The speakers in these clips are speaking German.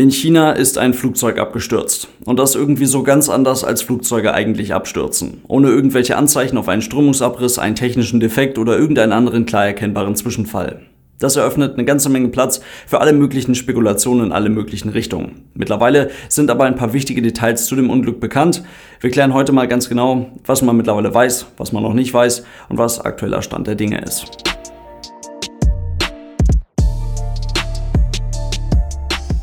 In China ist ein Flugzeug abgestürzt. Und das irgendwie so ganz anders, als Flugzeuge eigentlich abstürzen. Ohne irgendwelche Anzeichen auf einen Strömungsabriss, einen technischen Defekt oder irgendeinen anderen klar erkennbaren Zwischenfall. Das eröffnet eine ganze Menge Platz für alle möglichen Spekulationen in alle möglichen Richtungen. Mittlerweile sind aber ein paar wichtige Details zu dem Unglück bekannt. Wir klären heute mal ganz genau, was man mittlerweile weiß, was man noch nicht weiß und was aktueller Stand der Dinge ist.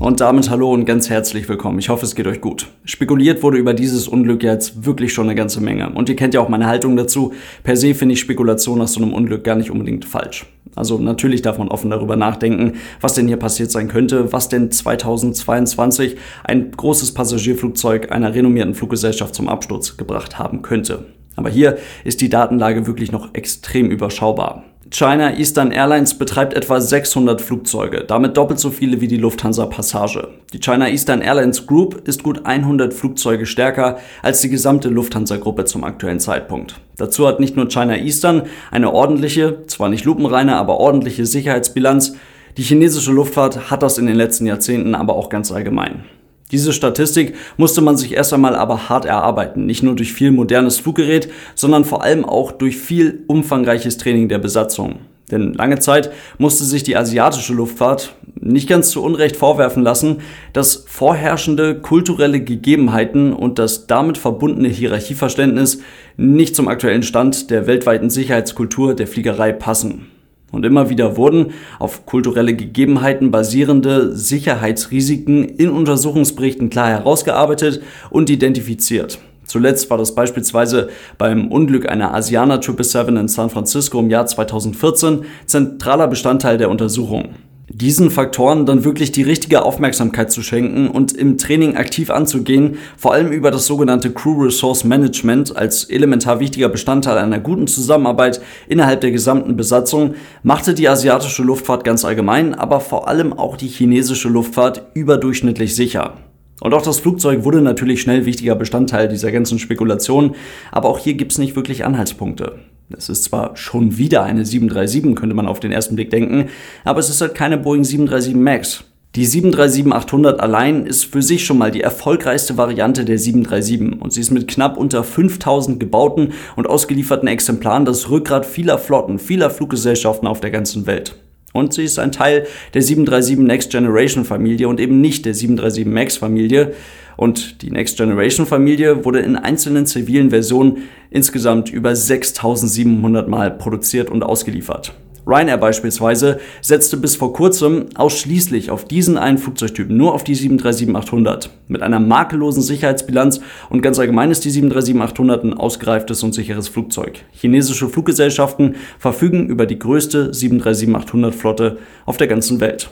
Und damit hallo und ganz herzlich willkommen. Ich hoffe, es geht euch gut. Spekuliert wurde über dieses Unglück jetzt wirklich schon eine ganze Menge. Und ihr kennt ja auch meine Haltung dazu. Per se finde ich Spekulation nach so einem Unglück gar nicht unbedingt falsch. Also natürlich darf man offen darüber nachdenken, was denn hier passiert sein könnte, was denn 2022 ein großes Passagierflugzeug einer renommierten Fluggesellschaft zum Absturz gebracht haben könnte. Aber hier ist die Datenlage wirklich noch extrem überschaubar. China Eastern Airlines betreibt etwa 600 Flugzeuge, damit doppelt so viele wie die Lufthansa Passage. Die China Eastern Airlines Group ist gut 100 Flugzeuge stärker als die gesamte Lufthansa-Gruppe zum aktuellen Zeitpunkt. Dazu hat nicht nur China Eastern eine ordentliche, zwar nicht lupenreine, aber ordentliche Sicherheitsbilanz, die chinesische Luftfahrt hat das in den letzten Jahrzehnten aber auch ganz allgemein. Diese Statistik musste man sich erst einmal aber hart erarbeiten, nicht nur durch viel modernes Fluggerät, sondern vor allem auch durch viel umfangreiches Training der Besatzung. Denn lange Zeit musste sich die asiatische Luftfahrt nicht ganz zu Unrecht vorwerfen lassen, dass vorherrschende kulturelle Gegebenheiten und das damit verbundene Hierarchieverständnis nicht zum aktuellen Stand der weltweiten Sicherheitskultur der Fliegerei passen. Und immer wieder wurden auf kulturelle Gegebenheiten basierende Sicherheitsrisiken in Untersuchungsberichten klar herausgearbeitet und identifiziert. Zuletzt war das beispielsweise beim Unglück einer Asiana 777 in San Francisco im Jahr 2014 zentraler Bestandteil der Untersuchung diesen Faktoren dann wirklich die richtige Aufmerksamkeit zu schenken und im Training aktiv anzugehen, vor allem über das sogenannte Crew Resource Management als elementar wichtiger Bestandteil einer guten Zusammenarbeit innerhalb der gesamten Besatzung, machte die asiatische Luftfahrt ganz allgemein, aber vor allem auch die chinesische Luftfahrt überdurchschnittlich sicher. Und auch das Flugzeug wurde natürlich schnell wichtiger Bestandteil dieser ganzen Spekulation, aber auch hier gibt's nicht wirklich Anhaltspunkte. Es ist zwar schon wieder eine 737, könnte man auf den ersten Blick denken, aber es ist halt keine Boeing 737 MAX. Die 737-800 allein ist für sich schon mal die erfolgreichste Variante der 737 und sie ist mit knapp unter 5000 gebauten und ausgelieferten Exemplaren das Rückgrat vieler Flotten, vieler Fluggesellschaften auf der ganzen Welt. Und sie ist ein Teil der 737 Next Generation Familie und eben nicht der 737 MAX Familie. Und die Next Generation Familie wurde in einzelnen zivilen Versionen insgesamt über 6700 Mal produziert und ausgeliefert. Ryanair beispielsweise setzte bis vor kurzem ausschließlich auf diesen einen Flugzeugtyp, nur auf die 737-800. Mit einer makellosen Sicherheitsbilanz und ganz allgemein ist die 737-800 ein ausgereiftes und sicheres Flugzeug. Chinesische Fluggesellschaften verfügen über die größte 737-800 Flotte auf der ganzen Welt.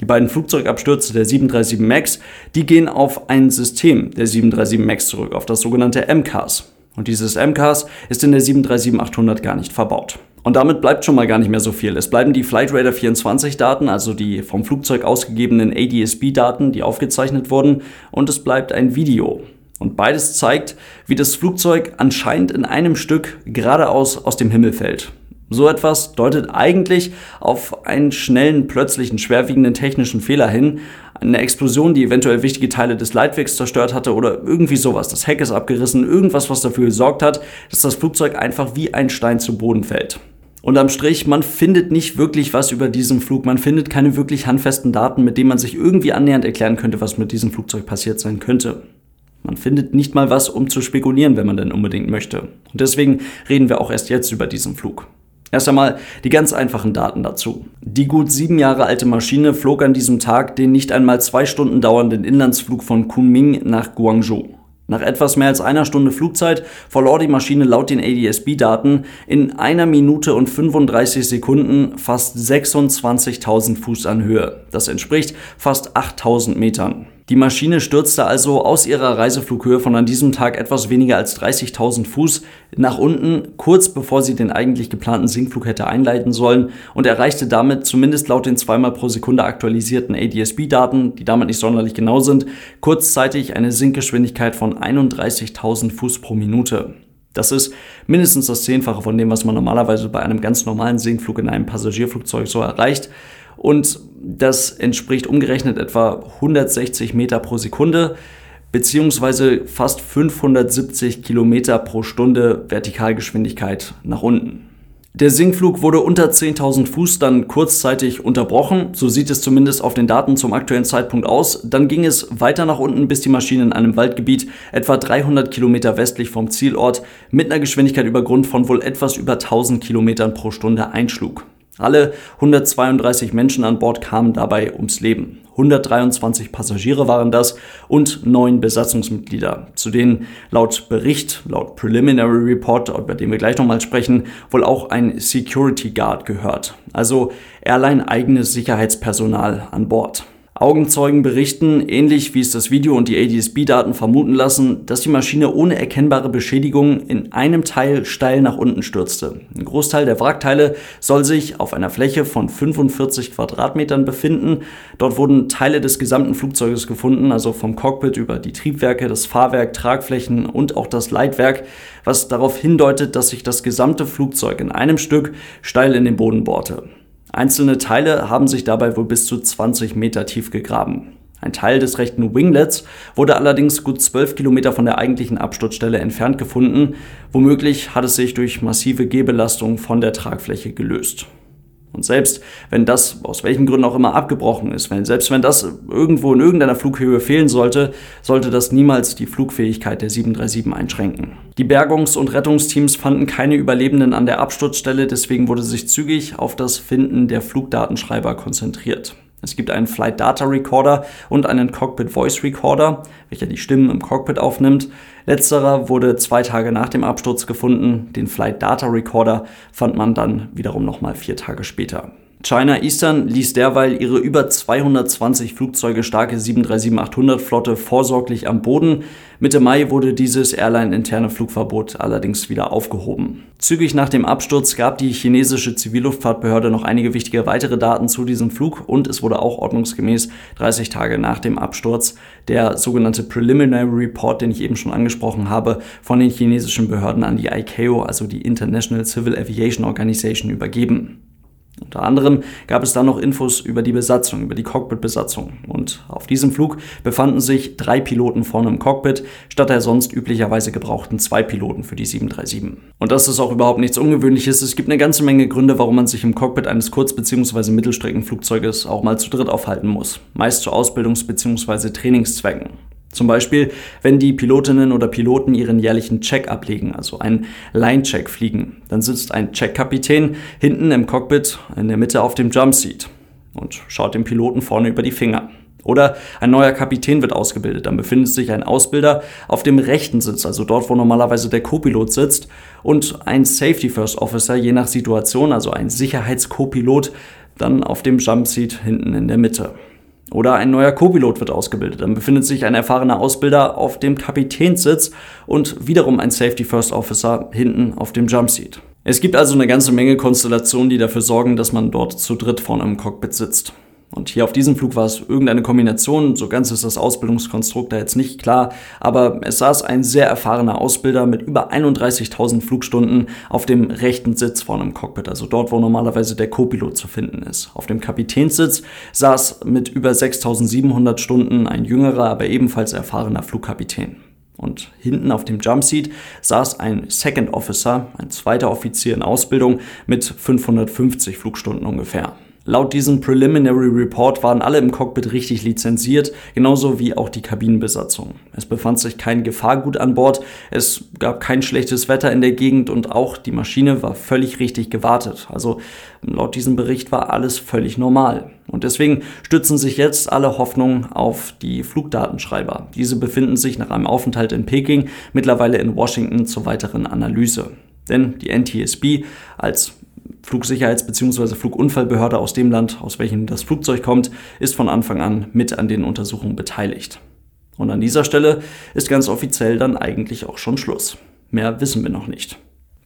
Die beiden Flugzeugabstürze der 737 MAX, die gehen auf ein System der 737 MAX zurück, auf das sogenannte MCAS. Und dieses MCAS ist in der 737-800 gar nicht verbaut. Und damit bleibt schon mal gar nicht mehr so viel. Es bleiben die Flightradar 24 Daten, also die vom Flugzeug ausgegebenen ADS-B-Daten, die aufgezeichnet wurden, und es bleibt ein Video. Und beides zeigt, wie das Flugzeug anscheinend in einem Stück geradeaus aus dem Himmel fällt. So etwas deutet eigentlich auf einen schnellen, plötzlichen, schwerwiegenden technischen Fehler hin. Eine Explosion, die eventuell wichtige Teile des Leitwegs zerstört hatte oder irgendwie sowas. Das Heck ist abgerissen, irgendwas, was dafür gesorgt hat, dass das Flugzeug einfach wie ein Stein zu Boden fällt. Und am Strich, man findet nicht wirklich was über diesen Flug. Man findet keine wirklich handfesten Daten, mit denen man sich irgendwie annähernd erklären könnte, was mit diesem Flugzeug passiert sein könnte. Man findet nicht mal was, um zu spekulieren, wenn man denn unbedingt möchte. Und deswegen reden wir auch erst jetzt über diesen Flug. Erst einmal die ganz einfachen Daten dazu. Die gut sieben Jahre alte Maschine flog an diesem Tag den nicht einmal zwei Stunden dauernden Inlandsflug von Kunming nach Guangzhou. Nach etwas mehr als einer Stunde Flugzeit verlor die Maschine laut den ADS-B-Daten in einer Minute und 35 Sekunden fast 26.000 Fuß an Höhe. Das entspricht fast 8.000 Metern. Die Maschine stürzte also aus ihrer Reiseflughöhe von an diesem Tag etwas weniger als 30.000 Fuß nach unten, kurz bevor sie den eigentlich geplanten Sinkflug hätte einleiten sollen und erreichte damit zumindest laut den zweimal pro Sekunde aktualisierten ADS-B-Daten, die damit nicht sonderlich genau sind, kurzzeitig eine Sinkgeschwindigkeit von 31.000 Fuß pro Minute. Das ist mindestens das Zehnfache von dem, was man normalerweise bei einem ganz normalen Sinkflug in einem Passagierflugzeug so erreicht. Und das entspricht umgerechnet etwa 160 Meter pro Sekunde beziehungsweise fast 570 Kilometer pro Stunde Vertikalgeschwindigkeit nach unten. Der Sinkflug wurde unter 10.000 Fuß dann kurzzeitig unterbrochen, so sieht es zumindest auf den Daten zum aktuellen Zeitpunkt aus. Dann ging es weiter nach unten, bis die Maschine in einem Waldgebiet etwa 300 Kilometer westlich vom Zielort mit einer Geschwindigkeit über Grund von wohl etwas über 1000 Kilometern pro Stunde einschlug. Alle 132 Menschen an Bord kamen dabei ums Leben. 123 Passagiere waren das und neun Besatzungsmitglieder, zu denen laut Bericht, laut Preliminary Report, über den wir gleich nochmal sprechen, wohl auch ein Security Guard gehört, also Airline eigenes Sicherheitspersonal an Bord. Augenzeugen berichten, ähnlich wie es das Video und die ADS-B-Daten vermuten lassen, dass die Maschine ohne erkennbare Beschädigung in einem Teil steil nach unten stürzte. Ein Großteil der Wrackteile soll sich auf einer Fläche von 45 Quadratmetern befinden. Dort wurden Teile des gesamten Flugzeuges gefunden, also vom Cockpit über die Triebwerke, das Fahrwerk, Tragflächen und auch das Leitwerk, was darauf hindeutet, dass sich das gesamte Flugzeug in einem Stück steil in den Boden bohrte. Einzelne Teile haben sich dabei wohl bis zu 20 Meter tief gegraben. Ein Teil des rechten Winglets wurde allerdings gut 12 Kilometer von der eigentlichen Absturzstelle entfernt gefunden. Womöglich hat es sich durch massive Gehbelastung von der Tragfläche gelöst. Und selbst wenn das aus welchen Gründen auch immer abgebrochen ist, wenn, selbst wenn das irgendwo in irgendeiner Flughöhe fehlen sollte, sollte das niemals die Flugfähigkeit der 737 einschränken. Die Bergungs- und Rettungsteams fanden keine Überlebenden an der Absturzstelle, deswegen wurde sich zügig auf das Finden der Flugdatenschreiber konzentriert. Es gibt einen Flight Data Recorder und einen Cockpit Voice Recorder, welcher die Stimmen im Cockpit aufnimmt. Letzterer wurde zwei Tage nach dem Absturz gefunden. Den Flight Data Recorder fand man dann wiederum nochmal vier Tage später. China Eastern ließ derweil ihre über 220 Flugzeuge starke 737-800 Flotte vorsorglich am Boden. Mitte Mai wurde dieses Airline-interne Flugverbot allerdings wieder aufgehoben. Zügig nach dem Absturz gab die chinesische Zivilluftfahrtbehörde noch einige wichtige weitere Daten zu diesem Flug und es wurde auch ordnungsgemäß 30 Tage nach dem Absturz der sogenannte Preliminary Report, den ich eben schon angesprochen habe, von den chinesischen Behörden an die ICAO, also die International Civil Aviation Organization, übergeben. Unter anderem gab es dann noch Infos über die Besatzung, über die Cockpit-Besatzung. Und auf diesem Flug befanden sich drei Piloten vorne im Cockpit, statt der sonst üblicherweise gebrauchten zwei Piloten für die 737. Und das ist auch überhaupt nichts Ungewöhnliches. Es gibt eine ganze Menge Gründe, warum man sich im Cockpit eines Kurz- bzw. Mittelstreckenflugzeuges auch mal zu dritt aufhalten muss. Meist zu Ausbildungs- bzw. Trainingszwecken. Zum Beispiel, wenn die Pilotinnen oder Piloten ihren jährlichen Check ablegen, also einen Line-Check fliegen. Dann sitzt ein Checkkapitän hinten im Cockpit in der Mitte auf dem Jumpseat und schaut dem Piloten vorne über die Finger. Oder ein neuer Kapitän wird ausgebildet. Dann befindet sich ein Ausbilder auf dem rechten Sitz, also dort, wo normalerweise der Co-Pilot sitzt, und ein Safety First Officer, je nach Situation, also ein Sicherheitskopilot, dann auf dem Jumpseat hinten in der Mitte. Oder ein neuer Co-Pilot wird ausgebildet. Dann befindet sich ein erfahrener Ausbilder auf dem Kapitänssitz und wiederum ein Safety First Officer hinten auf dem Jumpseat. Es gibt also eine ganze Menge Konstellationen, die dafür sorgen, dass man dort zu dritt vorne im Cockpit sitzt. Und hier auf diesem Flug war es irgendeine Kombination, so ganz ist das Ausbildungskonstrukt da jetzt nicht klar, aber es saß ein sehr erfahrener Ausbilder mit über 31.000 Flugstunden auf dem rechten Sitz vorne im Cockpit, also dort, wo normalerweise der Co-Pilot zu finden ist. Auf dem Kapitänssitz saß mit über 6.700 Stunden ein jüngerer, aber ebenfalls erfahrener Flugkapitän. Und hinten auf dem Jumpseat saß ein Second Officer, ein zweiter Offizier in Ausbildung mit 550 Flugstunden ungefähr. Laut diesem Preliminary Report waren alle im Cockpit richtig lizenziert, genauso wie auch die Kabinenbesatzung. Es befand sich kein Gefahrgut an Bord, es gab kein schlechtes Wetter in der Gegend und auch die Maschine war völlig richtig gewartet. Also laut diesem Bericht war alles völlig normal. Und deswegen stützen sich jetzt alle Hoffnungen auf die Flugdatenschreiber. Diese befinden sich nach einem Aufenthalt in Peking mittlerweile in Washington zur weiteren Analyse. Denn die NTSB als Flugsicherheits- bzw. Flugunfallbehörde aus dem Land, aus welchem das Flugzeug kommt, ist von Anfang an mit an den Untersuchungen beteiligt. Und an dieser Stelle ist ganz offiziell dann eigentlich auch schon Schluss. Mehr wissen wir noch nicht.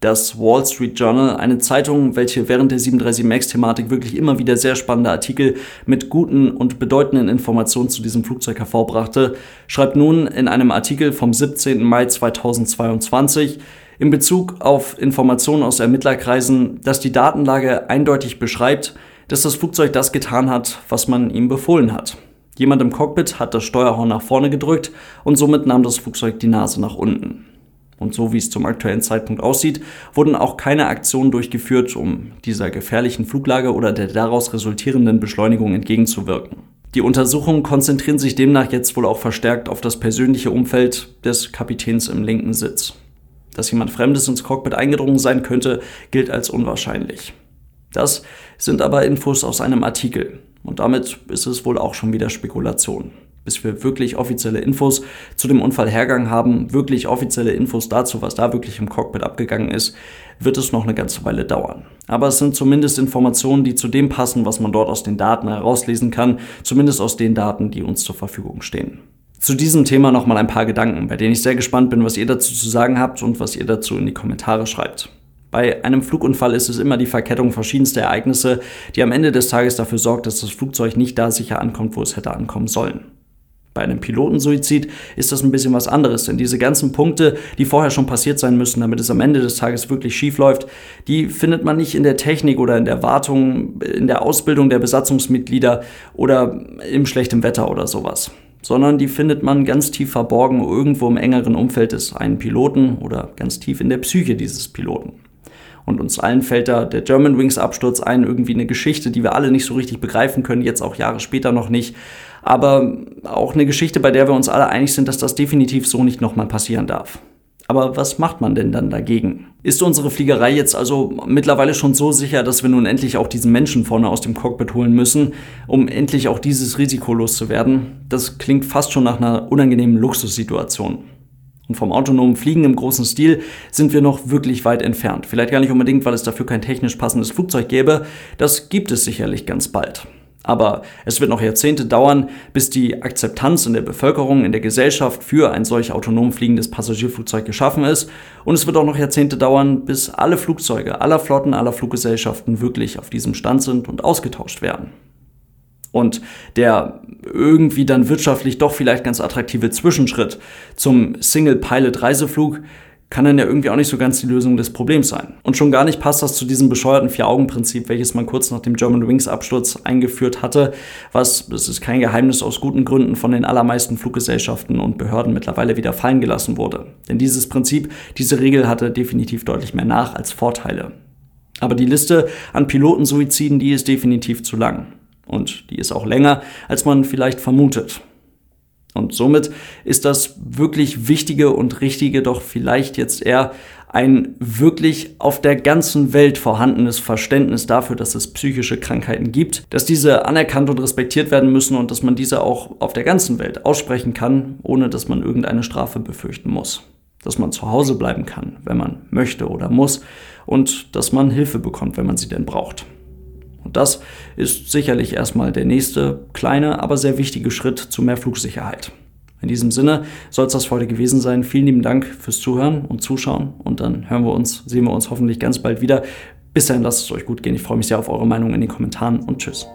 Das Wall Street Journal, eine Zeitung, welche während der 737 MAX-Thematik wirklich immer wieder sehr spannende Artikel mit guten und bedeutenden Informationen zu diesem Flugzeug hervorbrachte, schreibt nun in einem Artikel vom 17. Mai 2022, in Bezug auf Informationen aus Ermittlerkreisen, dass die Datenlage eindeutig beschreibt, dass das Flugzeug das getan hat, was man ihm befohlen hat. Jemand im Cockpit hat das Steuerhorn nach vorne gedrückt und somit nahm das Flugzeug die Nase nach unten. Und so wie es zum aktuellen Zeitpunkt aussieht, wurden auch keine Aktionen durchgeführt, um dieser gefährlichen Fluglage oder der daraus resultierenden Beschleunigung entgegenzuwirken. Die Untersuchungen konzentrieren sich demnach jetzt wohl auch verstärkt auf das persönliche Umfeld des Kapitäns im linken Sitz. Dass jemand Fremdes ins Cockpit eingedrungen sein könnte, gilt als unwahrscheinlich. Das sind aber Infos aus einem Artikel. Und damit ist es wohl auch schon wieder Spekulation. Bis wir wirklich offizielle Infos zu dem Unfallhergang haben, wirklich offizielle Infos dazu, was da wirklich im Cockpit abgegangen ist, wird es noch eine ganze Weile dauern. Aber es sind zumindest Informationen, die zu dem passen, was man dort aus den Daten herauslesen kann, zumindest aus den Daten, die uns zur Verfügung stehen. Zu diesem Thema nochmal ein paar Gedanken, bei denen ich sehr gespannt bin, was ihr dazu zu sagen habt und was ihr dazu in die Kommentare schreibt. Bei einem Flugunfall ist es immer die Verkettung verschiedenster Ereignisse, die am Ende des Tages dafür sorgt, dass das Flugzeug nicht da sicher ankommt, wo es hätte ankommen sollen. Bei einem Pilotensuizid ist das ein bisschen was anderes, denn diese ganzen Punkte, die vorher schon passiert sein müssen, damit es am Ende des Tages wirklich schief läuft, die findet man nicht in der Technik oder in der Wartung, in der Ausbildung der Besatzungsmitglieder oder im schlechten Wetter oder sowas sondern die findet man ganz tief verborgen irgendwo im engeren Umfeld des einen Piloten oder ganz tief in der Psyche dieses Piloten. Und uns allen fällt da der German Wings Absturz ein, irgendwie eine Geschichte, die wir alle nicht so richtig begreifen können, jetzt auch Jahre später noch nicht. Aber auch eine Geschichte, bei der wir uns alle einig sind, dass das definitiv so nicht nochmal passieren darf. Aber was macht man denn dann dagegen? Ist unsere Fliegerei jetzt also mittlerweile schon so sicher, dass wir nun endlich auch diesen Menschen vorne aus dem Cockpit holen müssen, um endlich auch dieses Risiko loszuwerden? Das klingt fast schon nach einer unangenehmen Luxussituation. Und vom autonomen Fliegen im großen Stil sind wir noch wirklich weit entfernt. Vielleicht gar nicht unbedingt, weil es dafür kein technisch passendes Flugzeug gäbe. Das gibt es sicherlich ganz bald. Aber es wird noch Jahrzehnte dauern, bis die Akzeptanz in der Bevölkerung, in der Gesellschaft für ein solch autonom fliegendes Passagierflugzeug geschaffen ist. Und es wird auch noch Jahrzehnte dauern, bis alle Flugzeuge aller Flotten, aller Fluggesellschaften wirklich auf diesem Stand sind und ausgetauscht werden. Und der irgendwie dann wirtschaftlich doch vielleicht ganz attraktive Zwischenschritt zum Single-Pilot-Reiseflug kann dann ja irgendwie auch nicht so ganz die Lösung des Problems sein. Und schon gar nicht passt das zu diesem bescheuerten Vier-Augen-Prinzip, welches man kurz nach dem German Wings Absturz eingeführt hatte, was, das ist kein Geheimnis, aus guten Gründen von den allermeisten Fluggesellschaften und Behörden mittlerweile wieder fallen gelassen wurde. Denn dieses Prinzip, diese Regel hatte definitiv deutlich mehr Nach- als Vorteile. Aber die Liste an Pilotensuiziden, die ist definitiv zu lang. Und die ist auch länger, als man vielleicht vermutet. Und somit ist das wirklich Wichtige und Richtige doch vielleicht jetzt eher ein wirklich auf der ganzen Welt vorhandenes Verständnis dafür, dass es psychische Krankheiten gibt, dass diese anerkannt und respektiert werden müssen und dass man diese auch auf der ganzen Welt aussprechen kann, ohne dass man irgendeine Strafe befürchten muss. Dass man zu Hause bleiben kann, wenn man möchte oder muss und dass man Hilfe bekommt, wenn man sie denn braucht. Und das ist sicherlich erstmal der nächste kleine, aber sehr wichtige Schritt zu mehr Flugsicherheit. In diesem Sinne soll es das heute gewesen sein. Vielen lieben Dank fürs Zuhören und Zuschauen und dann hören wir uns, sehen wir uns hoffentlich ganz bald wieder. Bis dahin lasst es euch gut gehen. Ich freue mich sehr auf eure Meinung in den Kommentaren und tschüss.